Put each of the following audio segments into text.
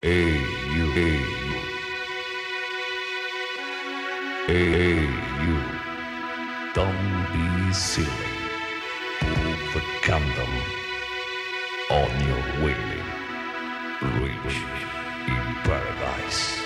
Hey, Don't be silly. On your way. Reach in paradise.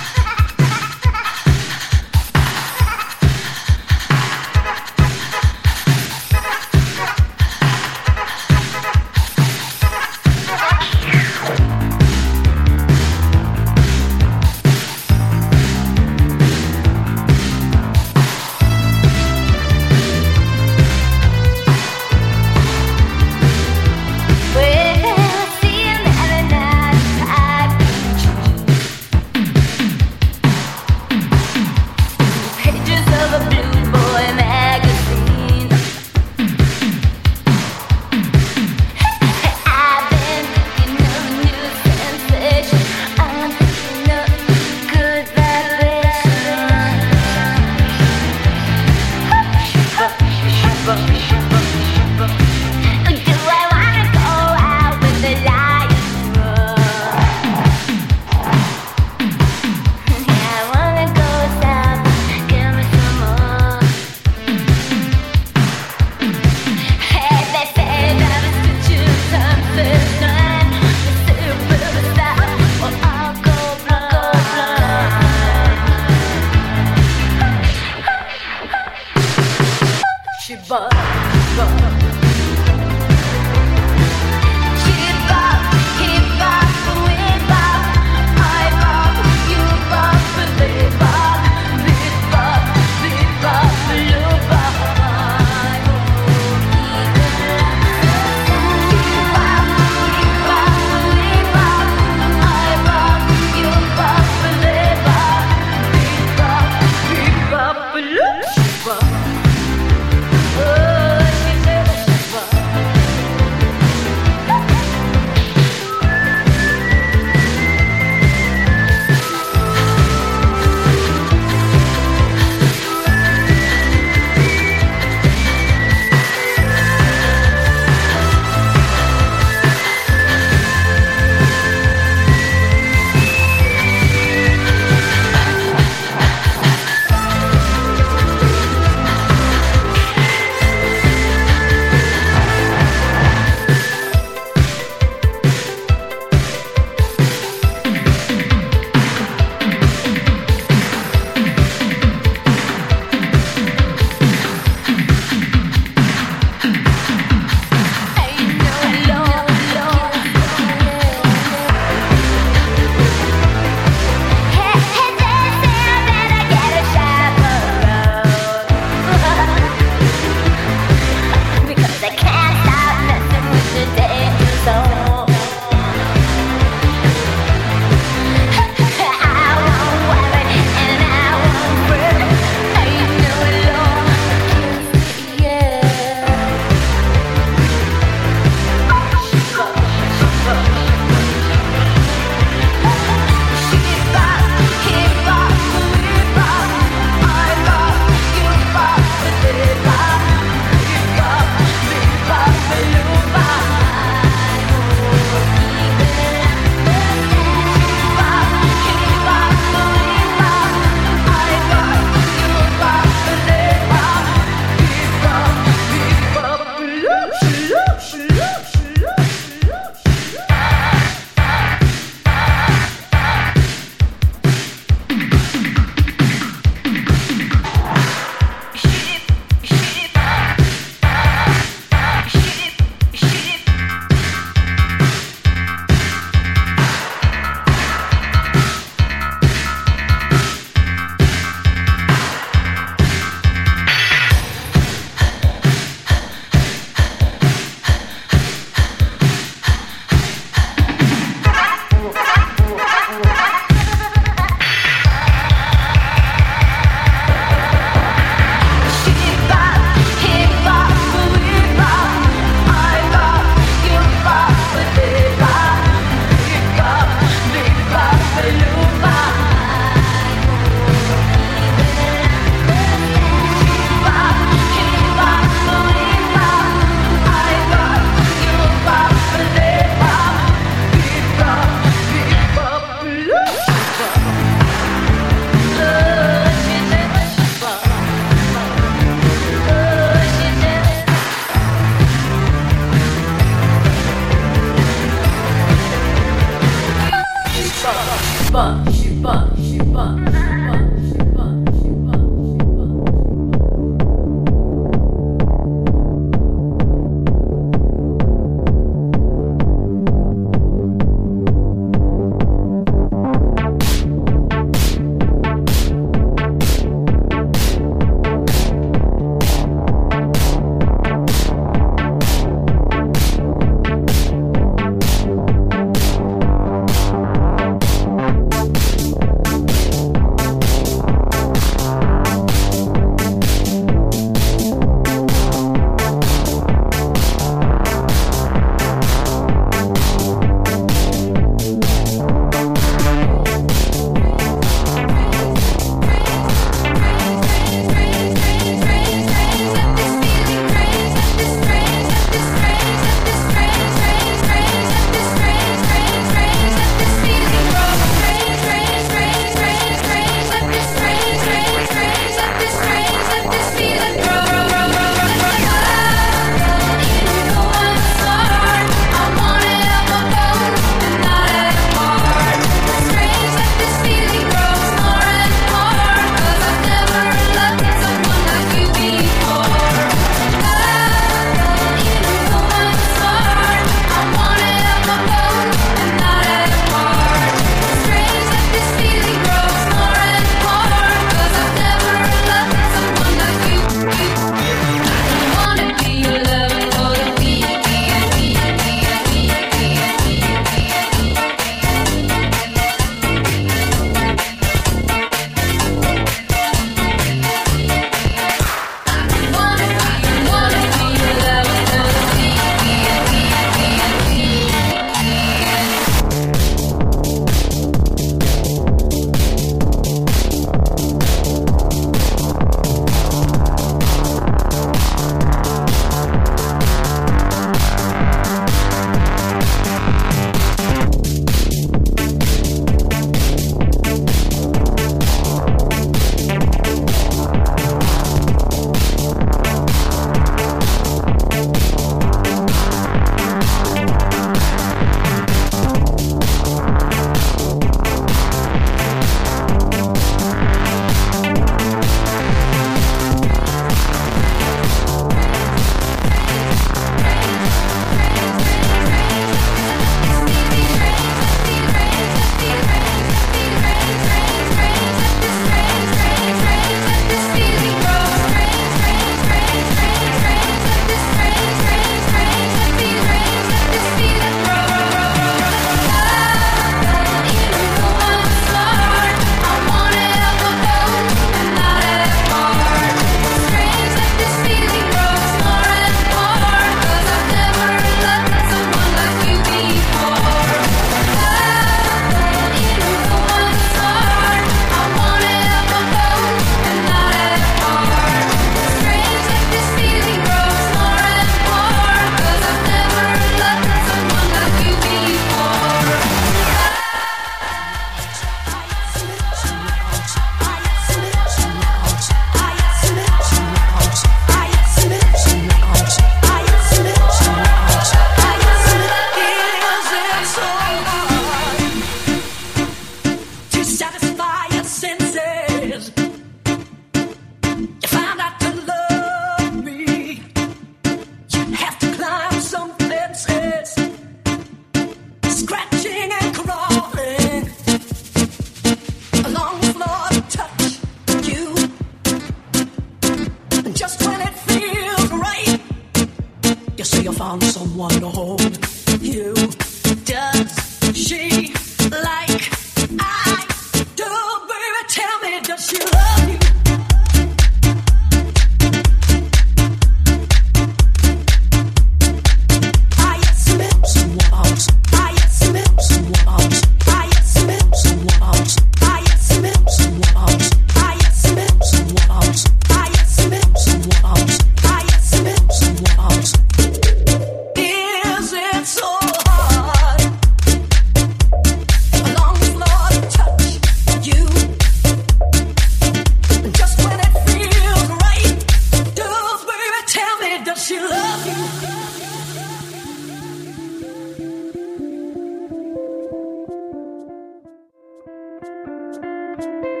Podcast.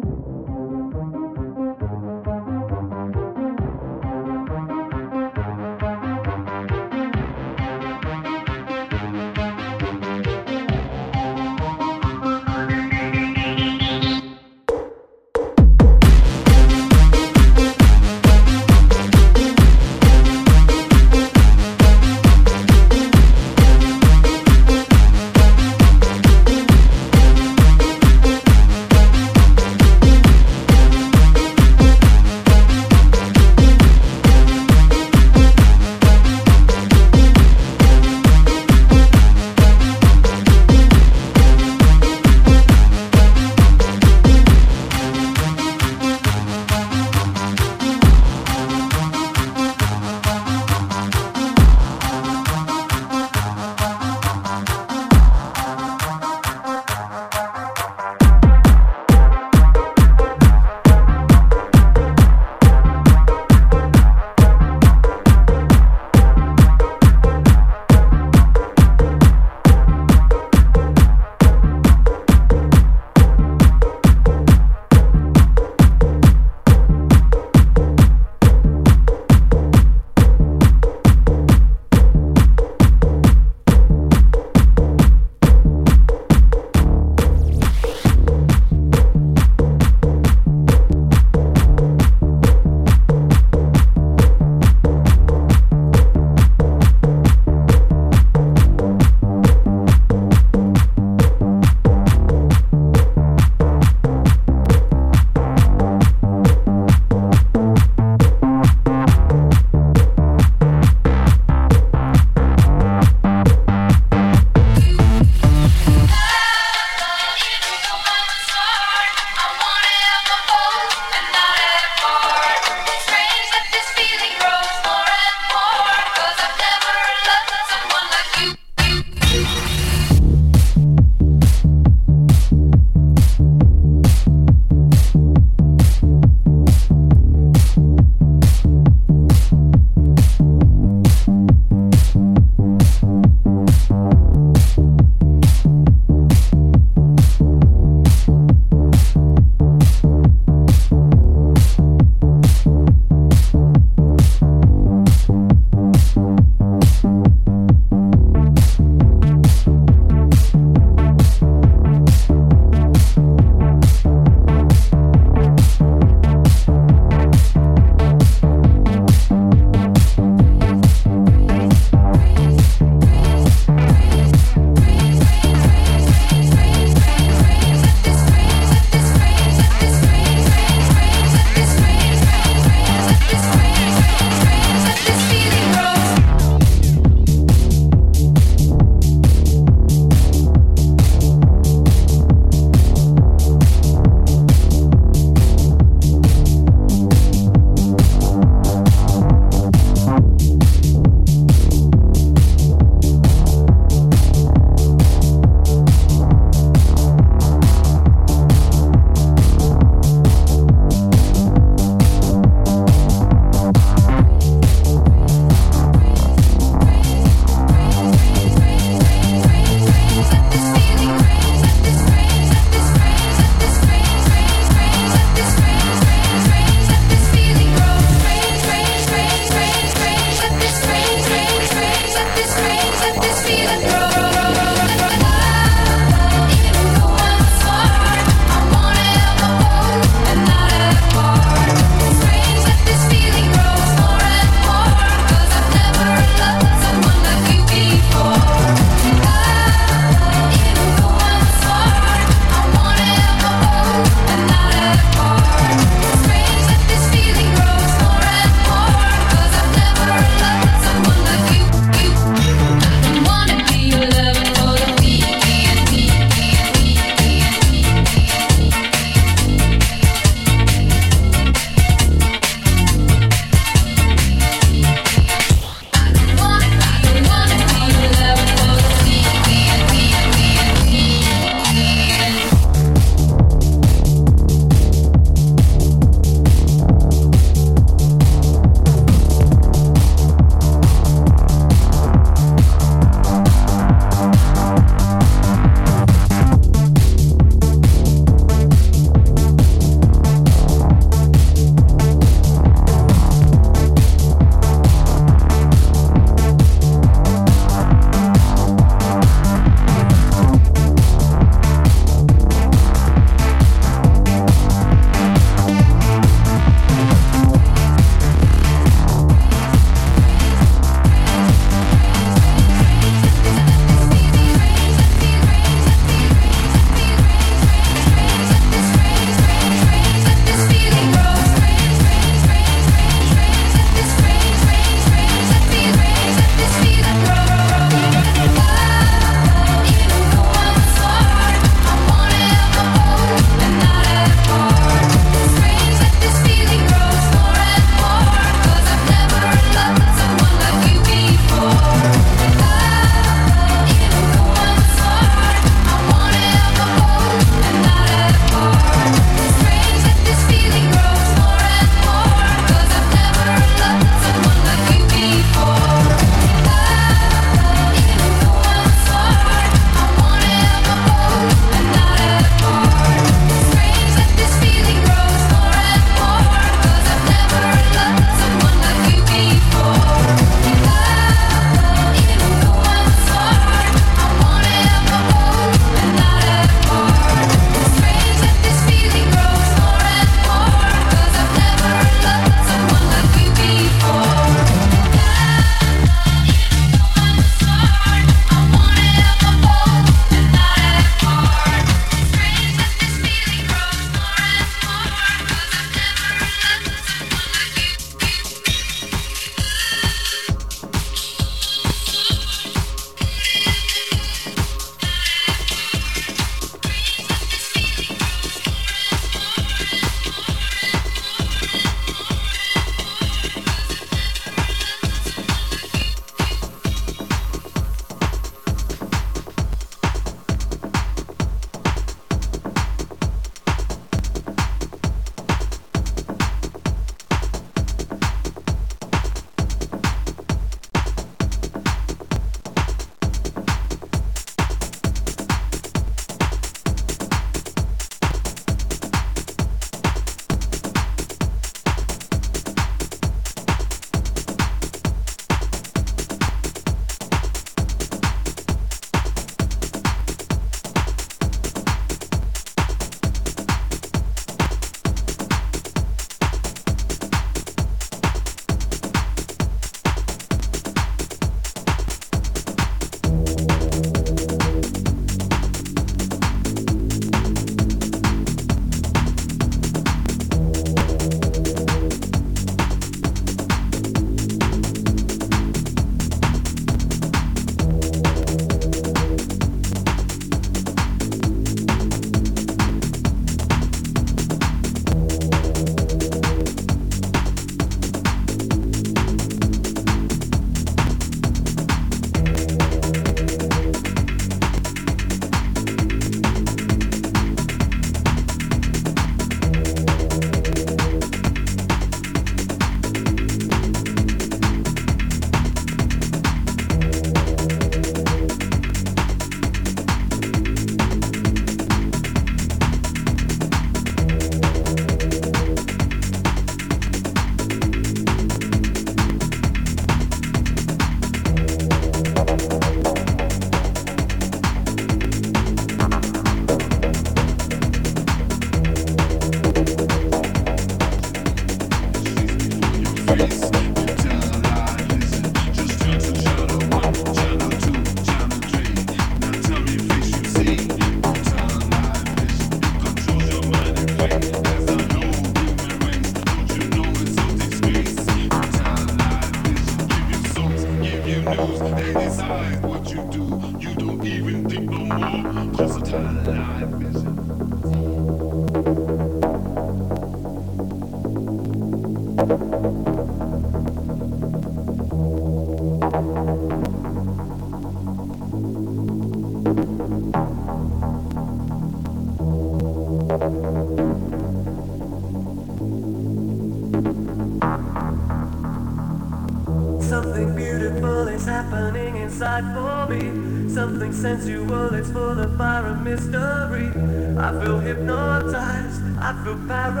sensual, it's full of fire and mystery. I feel hypnotized, I feel paralyzed.